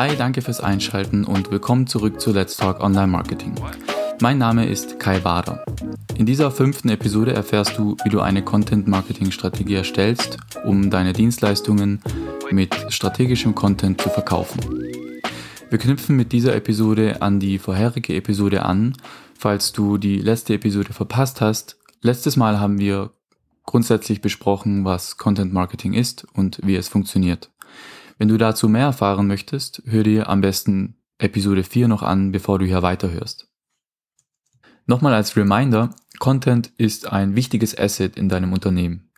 Hi, danke fürs Einschalten und willkommen zurück zu Let's Talk Online Marketing. Mein Name ist Kai Wader. In dieser fünften Episode erfährst du, wie du eine Content-Marketing-Strategie erstellst, um deine Dienstleistungen mit strategischem Content zu verkaufen. Wir knüpfen mit dieser Episode an die vorherige Episode an. Falls du die letzte Episode verpasst hast, letztes Mal haben wir grundsätzlich besprochen, was Content Marketing ist und wie es funktioniert. Wenn du dazu mehr erfahren möchtest, hör dir am besten Episode 4 noch an, bevor du hier weiterhörst. Nochmal als Reminder, Content ist ein wichtiges Asset in deinem Unternehmen.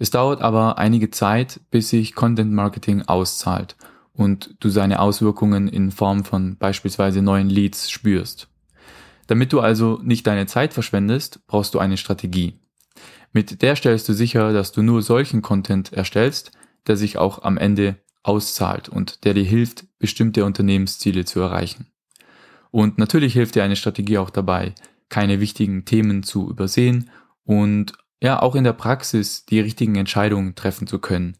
Es dauert aber einige Zeit, bis sich Content Marketing auszahlt und du seine Auswirkungen in Form von beispielsweise neuen Leads spürst. Damit du also nicht deine Zeit verschwendest, brauchst du eine Strategie. Mit der stellst du sicher, dass du nur solchen Content erstellst, der sich auch am Ende auszahlt und der dir hilft, bestimmte Unternehmensziele zu erreichen. Und natürlich hilft dir eine Strategie auch dabei, keine wichtigen Themen zu übersehen und ja auch in der Praxis die richtigen Entscheidungen treffen zu können.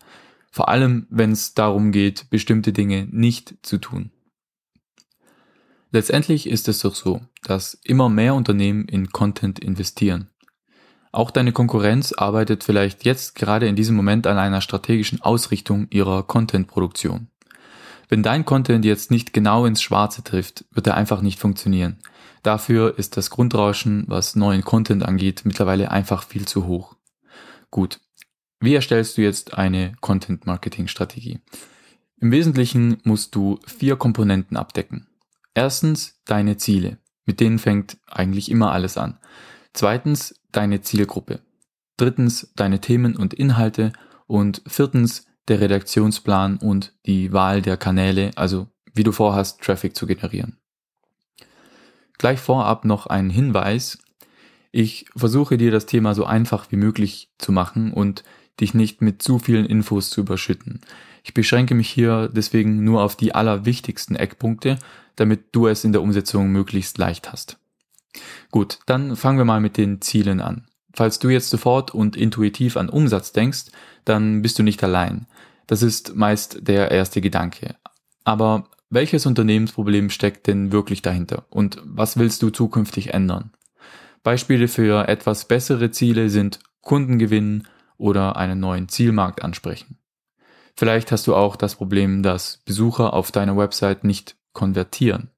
Vor allem, wenn es darum geht, bestimmte Dinge nicht zu tun. Letztendlich ist es doch so, dass immer mehr Unternehmen in Content investieren. Auch deine Konkurrenz arbeitet vielleicht jetzt gerade in diesem Moment an einer strategischen Ausrichtung ihrer Content-Produktion. Wenn dein Content jetzt nicht genau ins Schwarze trifft, wird er einfach nicht funktionieren. Dafür ist das Grundrauschen, was neuen Content angeht, mittlerweile einfach viel zu hoch. Gut. Wie erstellst du jetzt eine Content-Marketing-Strategie? Im Wesentlichen musst du vier Komponenten abdecken. Erstens deine Ziele. Mit denen fängt eigentlich immer alles an. Zweitens deine Zielgruppe. Drittens deine Themen und Inhalte. Und viertens der Redaktionsplan und die Wahl der Kanäle, also wie du vorhast, Traffic zu generieren. Gleich vorab noch ein Hinweis. Ich versuche dir das Thema so einfach wie möglich zu machen und dich nicht mit zu vielen Infos zu überschütten. Ich beschränke mich hier deswegen nur auf die allerwichtigsten Eckpunkte, damit du es in der Umsetzung möglichst leicht hast. Gut, dann fangen wir mal mit den Zielen an. Falls du jetzt sofort und intuitiv an Umsatz denkst, dann bist du nicht allein. Das ist meist der erste Gedanke. Aber welches Unternehmensproblem steckt denn wirklich dahinter und was willst du zukünftig ändern? Beispiele für etwas bessere Ziele sind Kunden gewinnen oder einen neuen Zielmarkt ansprechen. Vielleicht hast du auch das Problem, dass Besucher auf deiner Website nicht konvertieren.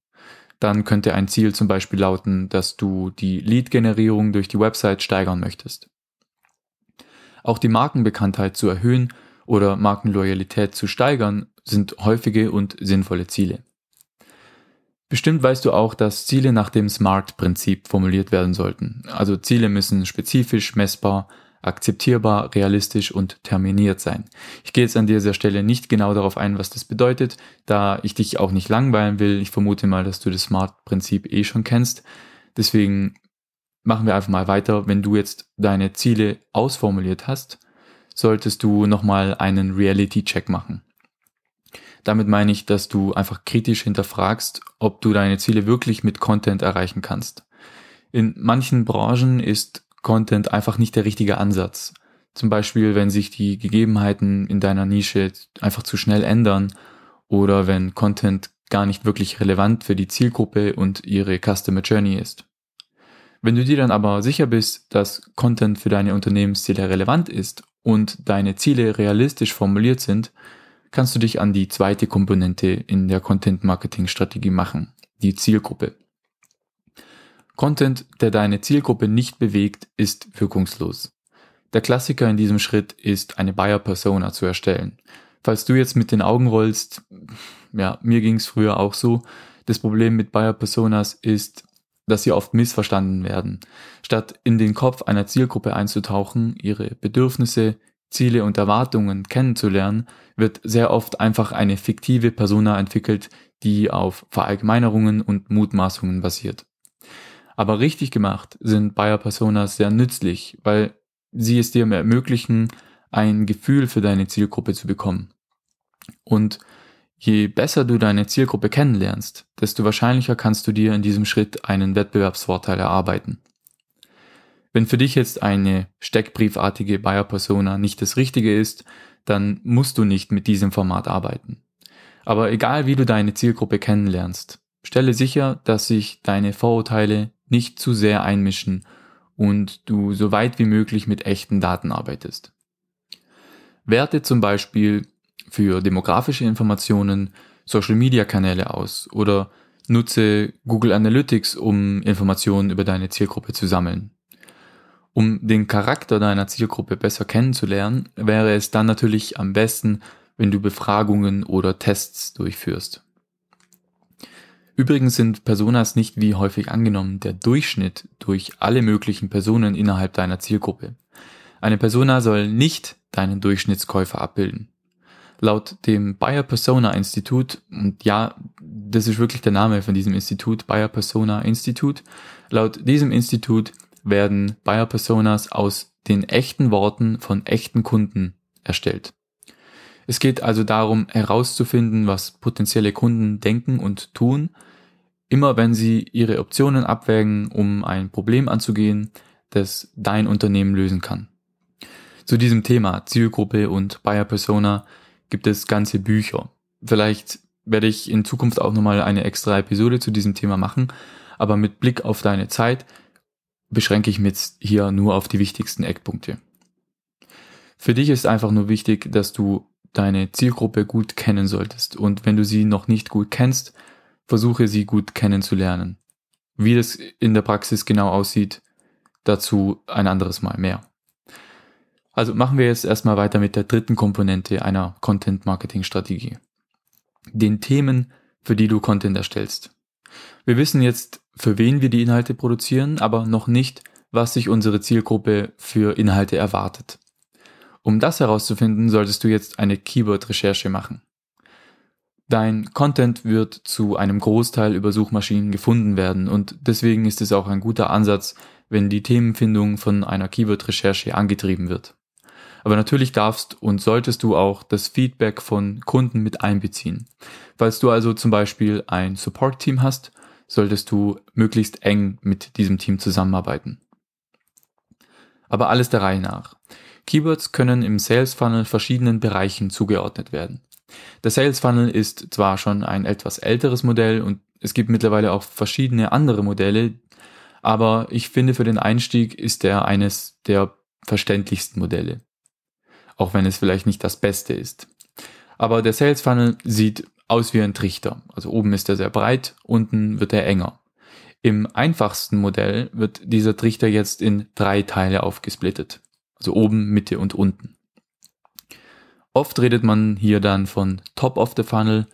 Dann könnte ein Ziel zum Beispiel lauten, dass du die Lead-Generierung durch die Website steigern möchtest. Auch die Markenbekanntheit zu erhöhen oder Markenloyalität zu steigern, sind häufige und sinnvolle Ziele. Bestimmt weißt du auch, dass Ziele nach dem SMART-Prinzip formuliert werden sollten. Also Ziele müssen spezifisch, messbar, akzeptierbar, realistisch und terminiert sein. Ich gehe jetzt an dieser Stelle nicht genau darauf ein, was das bedeutet, da ich dich auch nicht langweilen will. Ich vermute mal, dass du das SMART-Prinzip eh schon kennst. Deswegen machen wir einfach mal weiter. Wenn du jetzt deine Ziele ausformuliert hast, solltest du nochmal einen Reality-Check machen. Damit meine ich, dass du einfach kritisch hinterfragst, ob du deine Ziele wirklich mit Content erreichen kannst. In manchen Branchen ist Content einfach nicht der richtige Ansatz. Zum Beispiel, wenn sich die Gegebenheiten in deiner Nische einfach zu schnell ändern oder wenn Content gar nicht wirklich relevant für die Zielgruppe und ihre Customer Journey ist. Wenn du dir dann aber sicher bist, dass Content für deine Unternehmensziele relevant ist und deine Ziele realistisch formuliert sind, kannst du dich an die zweite Komponente in der Content Marketing Strategie machen, die Zielgruppe. Content, der deine Zielgruppe nicht bewegt, ist wirkungslos. Der Klassiker in diesem Schritt ist eine Buyer Persona zu erstellen. Falls du jetzt mit den Augen rollst, ja, mir ging es früher auch so. Das Problem mit Buyer Personas ist, dass sie oft missverstanden werden. Statt in den Kopf einer Zielgruppe einzutauchen, ihre Bedürfnisse, Ziele und Erwartungen kennenzulernen, wird sehr oft einfach eine fiktive Persona entwickelt, die auf Verallgemeinerungen und Mutmaßungen basiert. Aber richtig gemacht sind Buyer Personas sehr nützlich, weil sie es dir ermöglichen, ein Gefühl für deine Zielgruppe zu bekommen. Und Je besser du deine Zielgruppe kennenlernst, desto wahrscheinlicher kannst du dir in diesem Schritt einen Wettbewerbsvorteil erarbeiten. Wenn für dich jetzt eine steckbriefartige Buyer Persona nicht das Richtige ist, dann musst du nicht mit diesem Format arbeiten. Aber egal wie du deine Zielgruppe kennenlernst, stelle sicher, dass sich deine Vorurteile nicht zu sehr einmischen und du so weit wie möglich mit echten Daten arbeitest. Werte zum Beispiel für demografische Informationen Social-Media-Kanäle aus oder nutze Google Analytics, um Informationen über deine Zielgruppe zu sammeln. Um den Charakter deiner Zielgruppe besser kennenzulernen, wäre es dann natürlich am besten, wenn du Befragungen oder Tests durchführst. Übrigens sind Personas nicht wie häufig angenommen der Durchschnitt durch alle möglichen Personen innerhalb deiner Zielgruppe. Eine Persona soll nicht deinen Durchschnittskäufer abbilden. Laut dem Bayer Persona Institut, und ja, das ist wirklich der Name von diesem Institut, Bayer Persona Institut, laut diesem Institut werden Bayer Personas aus den echten Worten von echten Kunden erstellt. Es geht also darum herauszufinden, was potenzielle Kunden denken und tun, immer wenn sie ihre Optionen abwägen, um ein Problem anzugehen, das dein Unternehmen lösen kann. Zu diesem Thema Zielgruppe und Buyer Persona gibt es ganze Bücher. Vielleicht werde ich in Zukunft auch nochmal eine extra Episode zu diesem Thema machen, aber mit Blick auf deine Zeit beschränke ich mich jetzt hier nur auf die wichtigsten Eckpunkte. Für dich ist einfach nur wichtig, dass du deine Zielgruppe gut kennen solltest und wenn du sie noch nicht gut kennst, versuche sie gut kennenzulernen. Wie das in der Praxis genau aussieht, dazu ein anderes Mal mehr. Also machen wir jetzt erstmal weiter mit der dritten Komponente einer Content-Marketing-Strategie. Den Themen, für die du Content erstellst. Wir wissen jetzt, für wen wir die Inhalte produzieren, aber noch nicht, was sich unsere Zielgruppe für Inhalte erwartet. Um das herauszufinden, solltest du jetzt eine Keyword-Recherche machen. Dein Content wird zu einem Großteil über Suchmaschinen gefunden werden und deswegen ist es auch ein guter Ansatz, wenn die Themenfindung von einer Keyword-Recherche angetrieben wird. Aber natürlich darfst und solltest du auch das Feedback von Kunden mit einbeziehen. Falls du also zum Beispiel ein Support-Team hast, solltest du möglichst eng mit diesem Team zusammenarbeiten. Aber alles der Reihe nach. Keywords können im Sales Funnel verschiedenen Bereichen zugeordnet werden. Der Sales Funnel ist zwar schon ein etwas älteres Modell und es gibt mittlerweile auch verschiedene andere Modelle, aber ich finde für den Einstieg ist er eines der verständlichsten Modelle auch wenn es vielleicht nicht das Beste ist. Aber der Sales Funnel sieht aus wie ein Trichter. Also oben ist er sehr breit, unten wird er enger. Im einfachsten Modell wird dieser Trichter jetzt in drei Teile aufgesplittet. Also oben, Mitte und unten. Oft redet man hier dann von Top of the Funnel,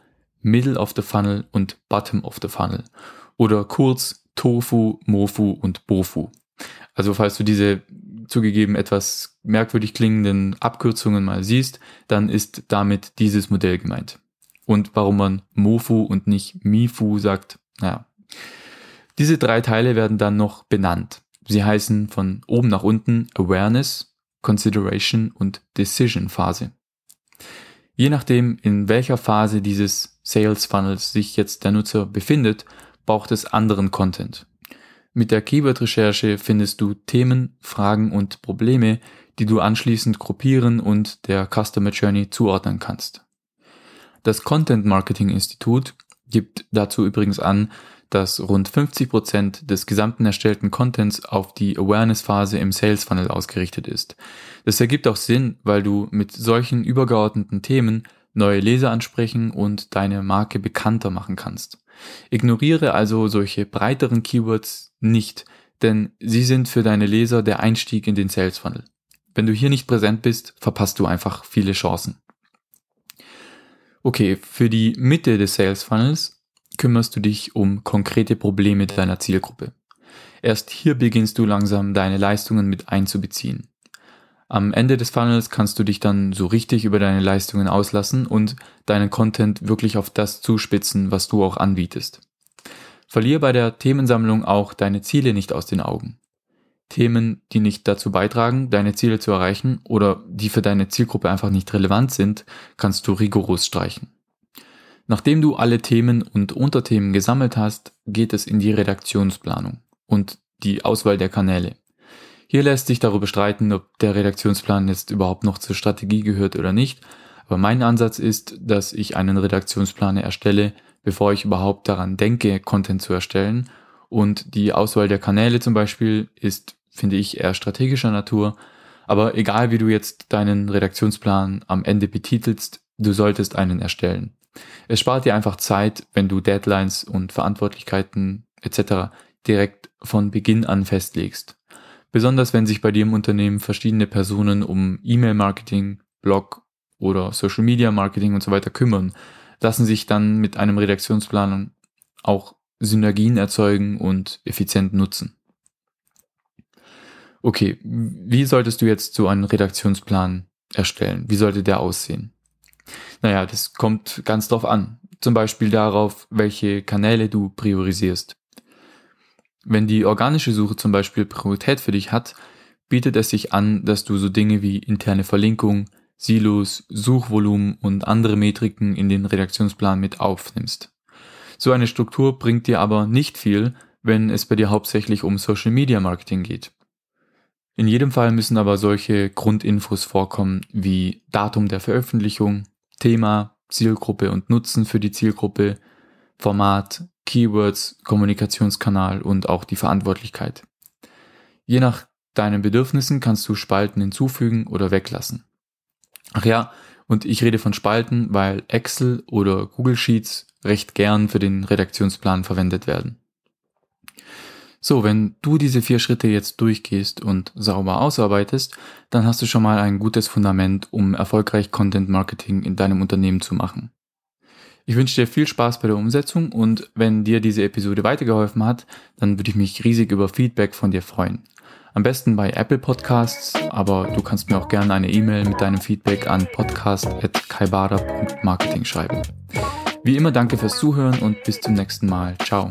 Middle of the Funnel und Bottom of the Funnel. Oder kurz Tofu, Mofu und Bofu. Also falls du diese zugegeben etwas merkwürdig klingenden Abkürzungen mal siehst, dann ist damit dieses Modell gemeint. Und warum man Mofu und nicht Mifu sagt, naja. Diese drei Teile werden dann noch benannt. Sie heißen von oben nach unten Awareness, Consideration und Decision Phase. Je nachdem, in welcher Phase dieses Sales Funnels sich jetzt der Nutzer befindet, braucht es anderen Content. Mit der Keyword-Recherche findest du Themen, Fragen und Probleme, die du anschließend gruppieren und der Customer Journey zuordnen kannst. Das Content Marketing Institut gibt dazu übrigens an, dass rund 50 Prozent des gesamten erstellten Contents auf die Awareness-Phase im Sales Funnel ausgerichtet ist. Das ergibt auch Sinn, weil du mit solchen übergeordneten Themen neue Leser ansprechen und deine Marke bekannter machen kannst. Ignoriere also solche breiteren Keywords nicht, denn sie sind für deine Leser der Einstieg in den Sales Funnel. Wenn du hier nicht präsent bist, verpasst du einfach viele Chancen. Okay, für die Mitte des Sales Funnels kümmerst du dich um konkrete Probleme deiner Zielgruppe. Erst hier beginnst du langsam deine Leistungen mit einzubeziehen. Am Ende des Funnels kannst du dich dann so richtig über deine Leistungen auslassen und deinen Content wirklich auf das zuspitzen, was du auch anbietest. Verlier bei der Themensammlung auch deine Ziele nicht aus den Augen. Themen, die nicht dazu beitragen, deine Ziele zu erreichen oder die für deine Zielgruppe einfach nicht relevant sind, kannst du rigoros streichen. Nachdem du alle Themen und Unterthemen gesammelt hast, geht es in die Redaktionsplanung und die Auswahl der Kanäle. Hier lässt sich darüber streiten, ob der Redaktionsplan jetzt überhaupt noch zur Strategie gehört oder nicht, Aber mein Ansatz ist, dass ich einen Redaktionsplan erstelle, bevor ich überhaupt daran denke, Content zu erstellen. Und die Auswahl der Kanäle zum Beispiel ist, finde ich, eher strategischer Natur. Aber egal wie du jetzt deinen Redaktionsplan am Ende betitelst, du solltest einen erstellen. Es spart dir einfach Zeit, wenn du Deadlines und Verantwortlichkeiten etc. direkt von Beginn an festlegst. Besonders wenn sich bei dir im Unternehmen verschiedene Personen um E-Mail-Marketing, Blog oder Social Media Marketing und so weiter kümmern, lassen sich dann mit einem Redaktionsplan auch Synergien erzeugen und effizient nutzen. Okay, wie solltest du jetzt so einen Redaktionsplan erstellen? Wie sollte der aussehen? Naja, das kommt ganz drauf an. Zum Beispiel darauf, welche Kanäle du priorisierst. Wenn die organische Suche zum Beispiel Priorität für dich hat, bietet es sich an, dass du so Dinge wie interne Verlinkung, Silos, Suchvolumen und andere Metriken in den Redaktionsplan mit aufnimmst. So eine Struktur bringt dir aber nicht viel, wenn es bei dir hauptsächlich um Social Media Marketing geht. In jedem Fall müssen aber solche Grundinfos vorkommen wie Datum der Veröffentlichung, Thema, Zielgruppe und Nutzen für die Zielgruppe, Format, Keywords, Kommunikationskanal und auch die Verantwortlichkeit. Je nach deinen Bedürfnissen kannst du Spalten hinzufügen oder weglassen. Ach ja, und ich rede von Spalten, weil Excel oder Google Sheets recht gern für den Redaktionsplan verwendet werden. So, wenn du diese vier Schritte jetzt durchgehst und sauber ausarbeitest, dann hast du schon mal ein gutes Fundament, um erfolgreich Content Marketing in deinem Unternehmen zu machen. Ich wünsche dir viel Spaß bei der Umsetzung und wenn dir diese Episode weitergeholfen hat, dann würde ich mich riesig über Feedback von dir freuen. Am besten bei Apple Podcasts, aber du kannst mir auch gerne eine E-Mail mit deinem Feedback an podcast.kaibara.marketing schreiben. Wie immer danke fürs Zuhören und bis zum nächsten Mal. Ciao.